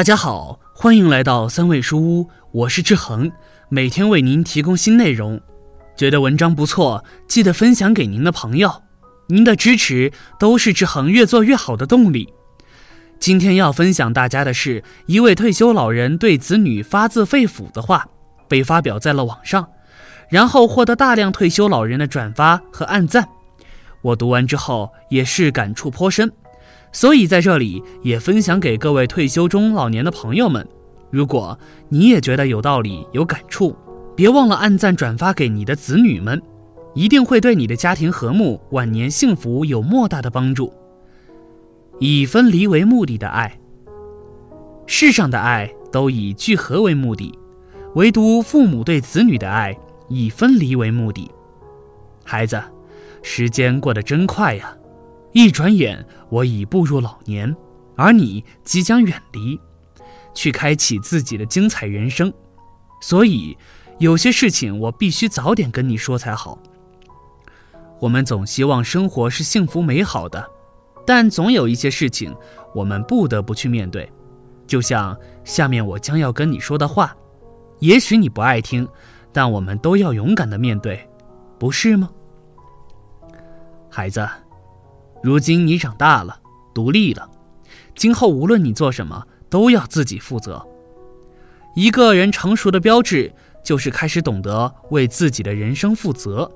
大家好，欢迎来到三味书屋，我是志恒，每天为您提供新内容。觉得文章不错，记得分享给您的朋友。您的支持都是志恒越做越好的动力。今天要分享大家的是一位退休老人对子女发自肺腑的话，被发表在了网上，然后获得大量退休老人的转发和按赞。我读完之后也是感触颇深。所以在这里也分享给各位退休中老年的朋友们，如果你也觉得有道理、有感触，别忘了按赞转发给你的子女们，一定会对你的家庭和睦、晚年幸福有莫大的帮助。以分离为目的的爱，世上的爱都以聚合为目的，唯独父母对子女的爱以分离为目的。孩子，时间过得真快呀！一转眼，我已步入老年，而你即将远离，去开启自己的精彩人生。所以，有些事情我必须早点跟你说才好。我们总希望生活是幸福美好的，但总有一些事情我们不得不去面对。就像下面我将要跟你说的话，也许你不爱听，但我们都要勇敢的面对，不是吗，孩子？如今你长大了，独立了，今后无论你做什么，都要自己负责。一个人成熟的标志，就是开始懂得为自己的人生负责。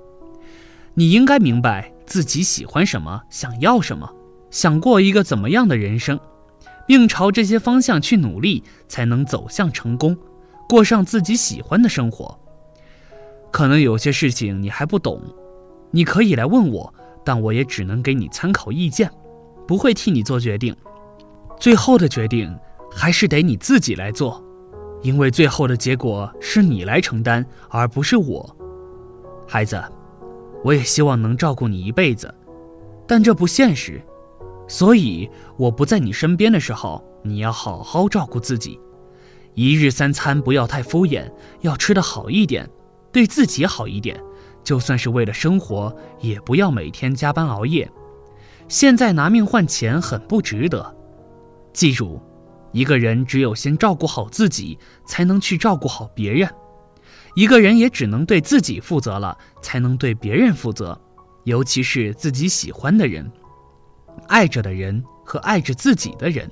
你应该明白自己喜欢什么，想要什么，想过一个怎么样的人生，并朝这些方向去努力，才能走向成功，过上自己喜欢的生活。可能有些事情你还不懂，你可以来问我。但我也只能给你参考意见，不会替你做决定。最后的决定还是得你自己来做，因为最后的结果是你来承担，而不是我。孩子，我也希望能照顾你一辈子，但这不现实。所以我不在你身边的时候，你要好好照顾自己。一日三餐不要太敷衍，要吃得好一点，对自己好一点。就算是为了生活，也不要每天加班熬夜。现在拿命换钱很不值得。记住，一个人只有先照顾好自己，才能去照顾好别人。一个人也只能对自己负责了，才能对别人负责。尤其是自己喜欢的人、爱着的人和爱着自己的人。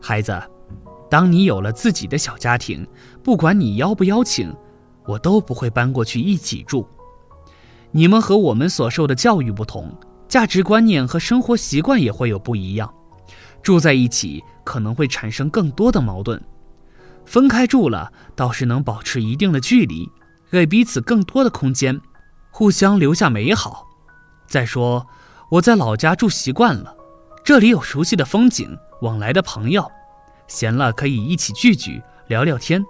孩子，当你有了自己的小家庭，不管你邀不邀请。我都不会搬过去一起住。你们和我们所受的教育不同，价值观念和生活习惯也会有不一样。住在一起可能会产生更多的矛盾，分开住了倒是能保持一定的距离，给彼此更多的空间，互相留下美好。再说，我在老家住习惯了，这里有熟悉的风景，往来的朋友，闲了可以一起聚聚，聊聊天。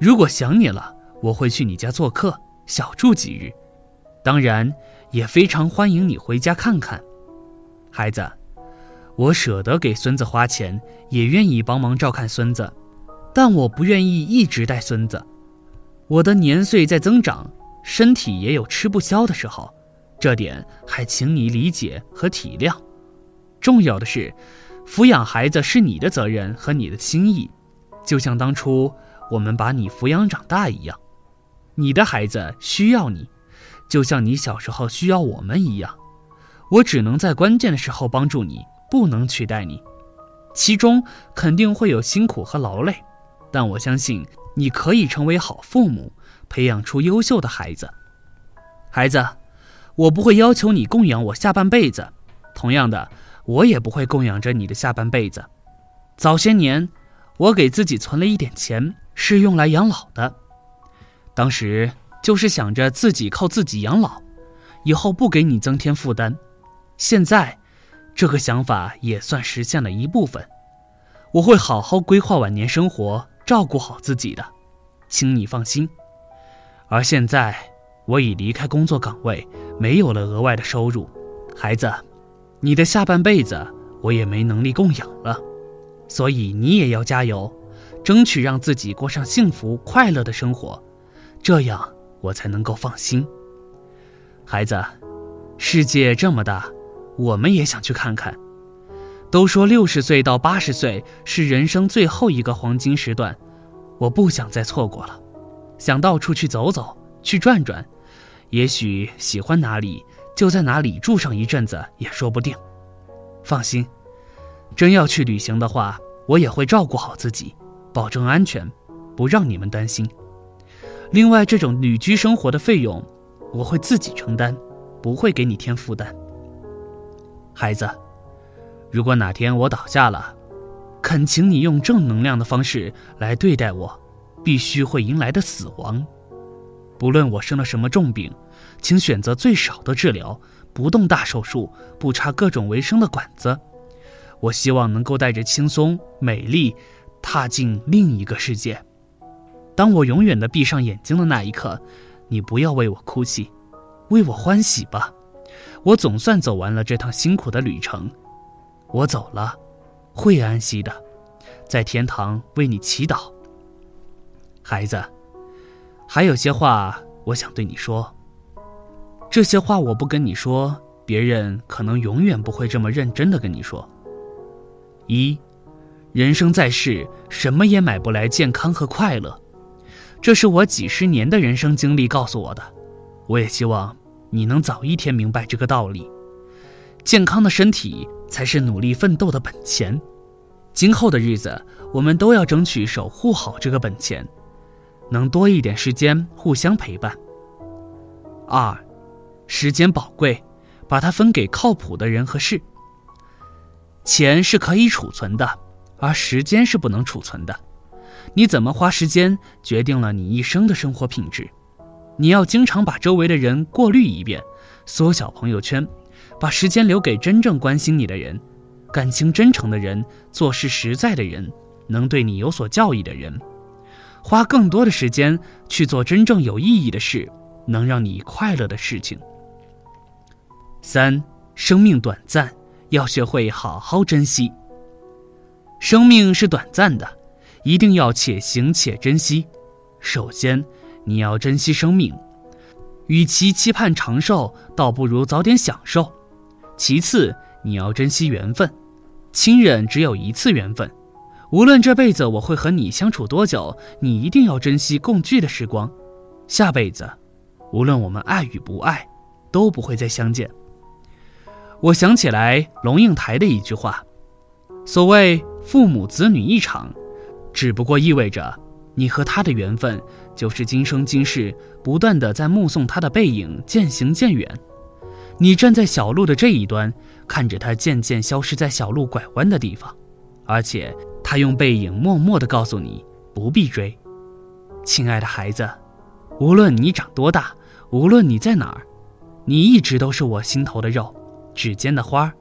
如果想你了。我会去你家做客，小住几日，当然也非常欢迎你回家看看。孩子，我舍得给孙子花钱，也愿意帮忙照看孙子，但我不愿意一直带孙子。我的年岁在增长，身体也有吃不消的时候，这点还请你理解和体谅。重要的是，抚养孩子是你的责任和你的心意，就像当初我们把你抚养长大一样。你的孩子需要你，就像你小时候需要我们一样。我只能在关键的时候帮助你，不能取代你。其中肯定会有辛苦和劳累，但我相信你可以成为好父母，培养出优秀的孩子。孩子，我不会要求你供养我下半辈子，同样的，我也不会供养着你的下半辈子。早些年，我给自己存了一点钱，是用来养老的。当时就是想着自己靠自己养老，以后不给你增添负担。现在，这个想法也算实现了一部分。我会好好规划晚年生活，照顾好自己的，请你放心。而现在，我已离开工作岗位，没有了额外的收入。孩子，你的下半辈子我也没能力供养了，所以你也要加油，争取让自己过上幸福快乐的生活。这样我才能够放心。孩子，世界这么大，我们也想去看看。都说六十岁到八十岁是人生最后一个黄金时段，我不想再错过了，想到处去走走，去转转，也许喜欢哪里就在哪里住上一阵子也说不定。放心，真要去旅行的话，我也会照顾好自己，保证安全，不让你们担心。另外，这种旅居生活的费用，我会自己承担，不会给你添负担。孩子。如果哪天我倒下了，恳请你用正能量的方式来对待我，必须会迎来的死亡。不论我生了什么重病，请选择最少的治疗，不动大手术，不插各种维生的管子。我希望能够带着轻松、美丽，踏进另一个世界。当我永远的闭上眼睛的那一刻，你不要为我哭泣，为我欢喜吧。我总算走完了这趟辛苦的旅程。我走了，会安息的，在天堂为你祈祷。孩子，还有些话我想对你说。这些话我不跟你说，别人可能永远不会这么认真的跟你说。一，人生在世，什么也买不来健康和快乐，这是我几十年的人生经历告诉我的。我也希望你能早一天明白这个道理。健康的身体。才是努力奋斗的本钱，今后的日子，我们都要争取守护好这个本钱，能多一点时间互相陪伴。二，时间宝贵，把它分给靠谱的人和事。钱是可以储存的，而时间是不能储存的。你怎么花时间，决定了你一生的生活品质。你要经常把周围的人过滤一遍，缩小朋友圈。把时间留给真正关心你的人，感情真诚的人，做事实在的人，能对你有所教益的人，花更多的时间去做真正有意义的事，能让你快乐的事情。三，生命短暂，要学会好好珍惜。生命是短暂的，一定要且行且珍惜。首先，你要珍惜生命，与其期盼长寿，倒不如早点享受。其次，你要珍惜缘分，亲人只有一次缘分，无论这辈子我会和你相处多久，你一定要珍惜共聚的时光。下辈子，无论我们爱与不爱，都不会再相见。我想起来龙应台的一句话：“所谓父母子女一场，只不过意味着你和他的缘分，就是今生今世不断的在目送他的背影渐行渐远。”你站在小路的这一端，看着他渐渐消失在小路拐弯的地方，而且他用背影默默的告诉你不必追。亲爱的孩子，无论你长多大，无论你在哪儿，你一直都是我心头的肉，指尖的花。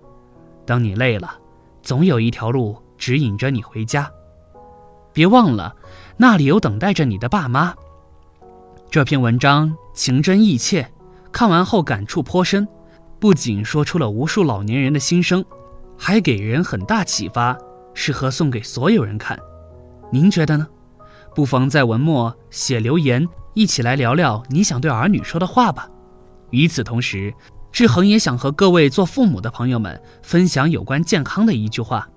当你累了，总有一条路指引着你回家。别忘了，那里有等待着你的爸妈。这篇文章情真意切，看完后感触颇深。不仅说出了无数老年人的心声，还给人很大启发，适合送给所有人看。您觉得呢？不妨在文末写留言，一起来聊聊你想对儿女说的话吧。与此同时，志恒也想和各位做父母的朋友们分享有关健康的一句话：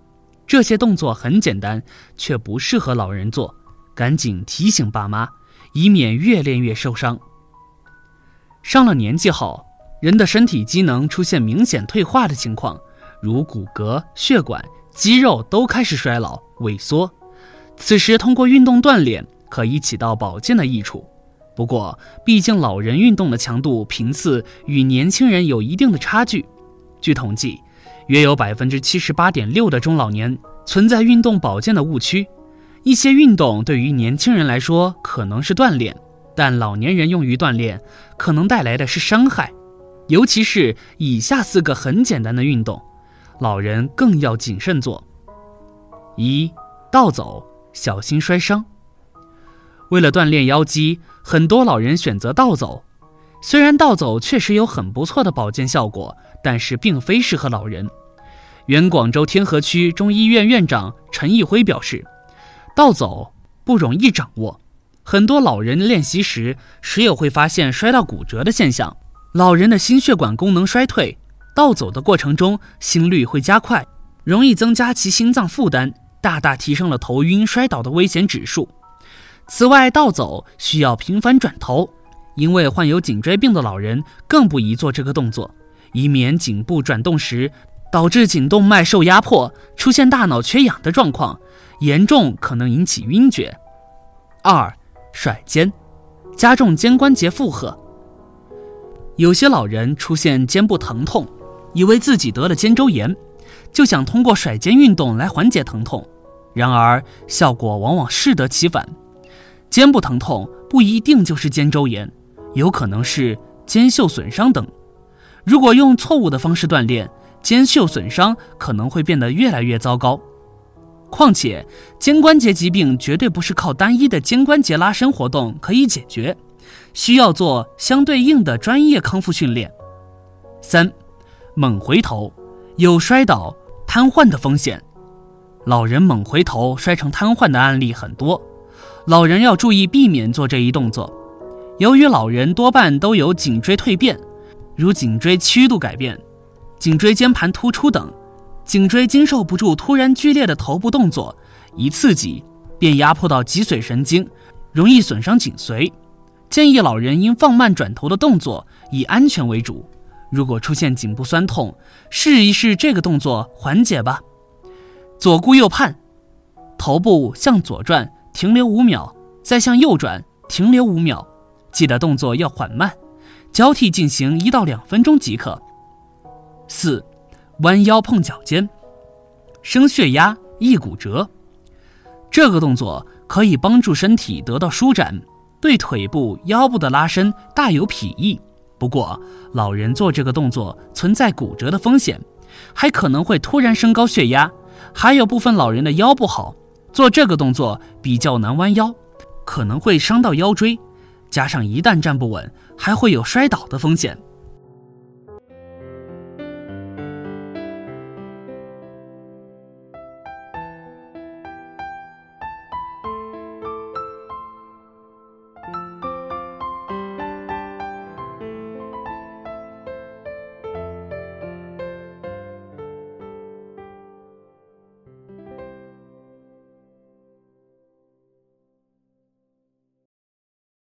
这些动作很简单，却不适合老人做，赶紧提醒爸妈，以免越练越受伤。上了年纪后。人的身体机能出现明显退化的情况，如骨骼、血管、肌肉都开始衰老萎缩。此时通过运动锻炼可以起到保健的益处。不过，毕竟老人运动的强度频次与年轻人有一定的差距。据统计，约有百分之七十八点六的中老年存在运动保健的误区。一些运动对于年轻人来说可能是锻炼，但老年人用于锻炼可能带来的是伤害。尤其是以下四个很简单的运动，老人更要谨慎做。一倒走，小心摔伤。为了锻炼腰肌，很多老人选择倒走。虽然倒走确实有很不错的保健效果，但是并非适合老人。原广州天河区中医院院长陈义辉表示，倒走不容易掌握，很多老人练习时时有会发现摔到骨折的现象。老人的心血管功能衰退，倒走的过程中心率会加快，容易增加其心脏负担，大大提升了头晕摔倒的危险指数。此外，倒走需要频繁转头，因为患有颈椎病的老人更不宜做这个动作，以免颈部转动时导致颈动脉受压迫，出现大脑缺氧的状况，严重可能引起晕厥。二，甩肩，加重肩关节负荷。有些老人出现肩部疼痛，以为自己得了肩周炎，就想通过甩肩运动来缓解疼痛，然而效果往往适得其反。肩部疼痛不一定就是肩周炎，有可能是肩袖损伤等。如果用错误的方式锻炼，肩袖损伤可能会变得越来越糟糕。况且，肩关节疾病绝对不是靠单一的肩关节拉伸活动可以解决，需要做相对应的专业康复训练。三，猛回头有摔倒、瘫痪的风险，老人猛回头摔成瘫痪的案例很多。老人要注意避免做这一动作，由于老人多半都有颈椎蜕变，如颈椎曲度改变、颈椎间盘突出等，颈椎经受不住突然剧烈的头部动作，一刺激便压迫到脊髓神经，容易损伤颈髓。建议老人应放慢转头的动作，以安全为主。如果出现颈部酸痛，试一试这个动作缓解吧。左顾右盼，头部向左转。停留五秒，再向右转，停留五秒，记得动作要缓慢，交替进行一到两分钟即可。四，弯腰碰脚尖，升血压易骨折。这个动作可以帮助身体得到舒展，对腿部、腰部的拉伸大有裨益。不过，老人做这个动作存在骨折的风险，还可能会突然升高血压，还有部分老人的腰不好。做这个动作比较难弯腰，可能会伤到腰椎，加上一旦站不稳，还会有摔倒的风险。